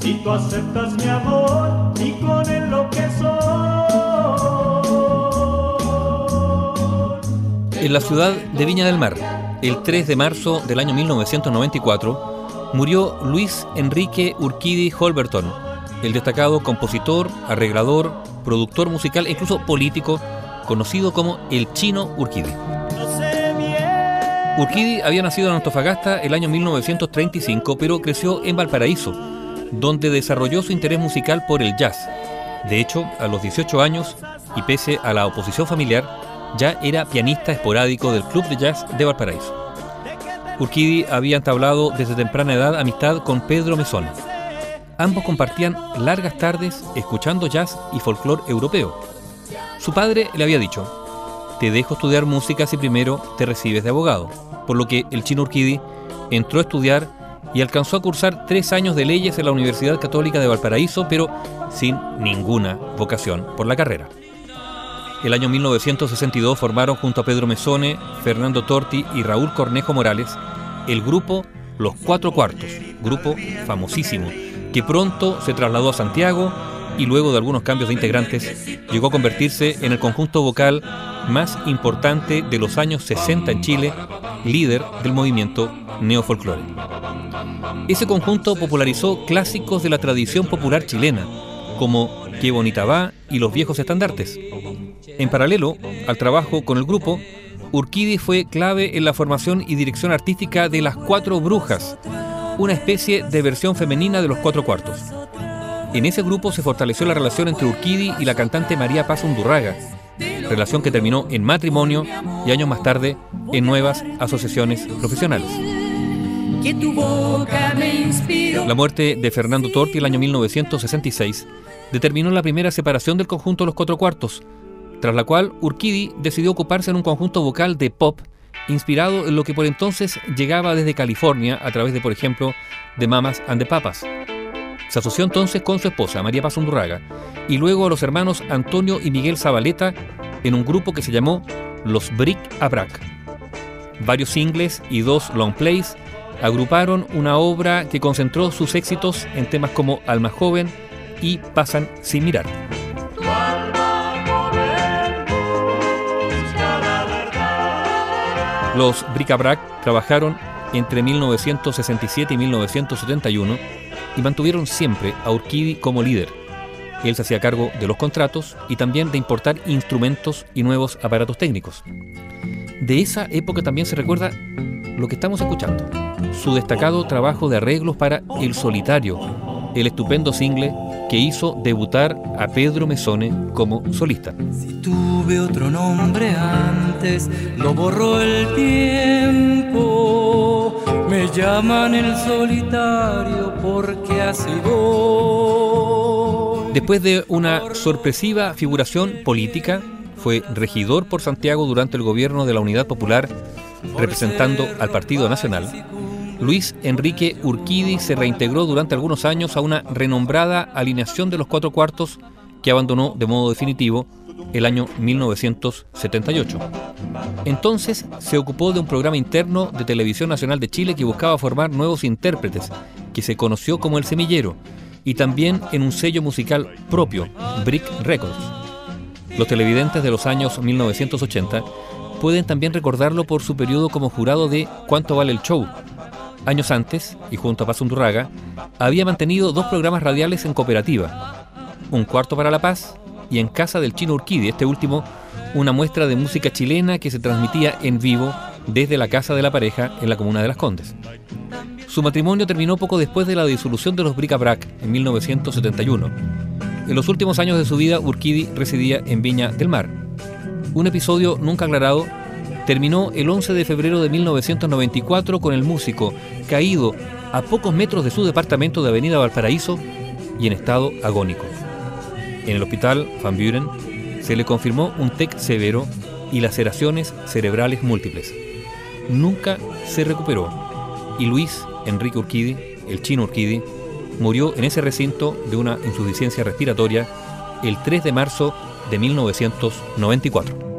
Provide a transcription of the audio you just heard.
si tú aceptas mi amor y con él lo que soy. En la ciudad de Viña del Mar, el 3 de marzo del año 1994, murió Luis Enrique Urquidi Holberton, el destacado compositor, arreglador, productor musical e incluso político, conocido como el Chino Urquidi. Urquidi había nacido en Antofagasta el año 1935, pero creció en Valparaíso, donde desarrolló su interés musical por el jazz. De hecho, a los 18 años, y pese a la oposición familiar, ya era pianista esporádico del Club de Jazz de Valparaíso. Urquidi había entablado desde temprana edad amistad con Pedro Mesón. Ambos compartían largas tardes escuchando jazz y folclore europeo. Su padre le había dicho, te dejo estudiar música si primero te recibes de abogado, por lo que el chino Urquidi entró a estudiar y alcanzó a cursar tres años de leyes en la Universidad Católica de Valparaíso, pero sin ninguna vocación por la carrera. El año 1962 formaron junto a Pedro Mesone, Fernando Torti y Raúl Cornejo Morales el grupo Los Cuatro Cuartos, grupo famosísimo, que pronto se trasladó a Santiago y luego de algunos cambios de integrantes llegó a convertirse en el conjunto vocal más importante de los años 60 en Chile, líder del movimiento neofolclore. Ese conjunto popularizó clásicos de la tradición popular chilena, como Qué bonita va y Los viejos estandartes. En paralelo al trabajo con el grupo, Urquidi fue clave en la formación y dirección artística de Las Cuatro Brujas, una especie de versión femenina de los cuatro cuartos. En ese grupo se fortaleció la relación entre Urquidi y la cantante María Paz Undurraga, relación que terminó en matrimonio y años más tarde en nuevas asociaciones profesionales. La muerte de Fernando Torti el año 1966 determinó la primera separación del conjunto Los Cuatro Cuartos, tras la cual Urquidi decidió ocuparse en un conjunto vocal de pop inspirado en lo que por entonces llegaba desde California a través de, por ejemplo, The Mamas and the Papas. Se asoció entonces con su esposa, María Paz Undurraga, y luego a los hermanos Antonio y Miguel Zabaleta en un grupo que se llamó Los Brick a. Varios singles y dos long plays agruparon una obra que concentró sus éxitos en temas como Alma Joven y Pasan sin mirar. Los Bric-a-Brac trabajaron entre 1967 y 1971 y mantuvieron siempre a Urquidi como líder. Él se hacía cargo de los contratos y también de importar instrumentos y nuevos aparatos técnicos. De esa época también se recuerda lo que estamos escuchando, su destacado trabajo de arreglos para El Solitario, el estupendo single que hizo debutar a Pedro Mesone como solista. Si tuve otro nombre antes, lo borró el tiempo. Me llaman el solitario porque así voy. Después de una sorpresiva figuración política, fue regidor por Santiago durante el gobierno de la Unidad Popular, representando al Partido Nacional. Luis Enrique Urquidi se reintegró durante algunos años a una renombrada alineación de los cuatro cuartos que abandonó de modo definitivo el año 1978. Entonces se ocupó de un programa interno de Televisión Nacional de Chile que buscaba formar nuevos intérpretes, que se conoció como El Semillero, y también en un sello musical propio, Brick Records. Los televidentes de los años 1980 pueden también recordarlo por su periodo como jurado de ¿Cuánto vale el show?, Años antes, y junto a Paz Undurraga, había mantenido dos programas radiales en cooperativa, Un cuarto para la paz y En casa del chino Urquidi, este último una muestra de música chilena que se transmitía en vivo desde la casa de la pareja en la comuna de Las Condes. Su matrimonio terminó poco después de la disolución de los Bric-a-Brac en 1971. En los últimos años de su vida, Urquidi residía en Viña del Mar. Un episodio nunca aclarado terminó el 11 de febrero de 1994 con el músico caído a pocos metros de su departamento de Avenida Valparaíso y en estado agónico. En el hospital Van Buren se le confirmó un TEC severo y laceraciones cerebrales múltiples. Nunca se recuperó y Luis Enrique Urquidi, el chino Urquidi, murió en ese recinto de una insuficiencia respiratoria el 3 de marzo de 1994.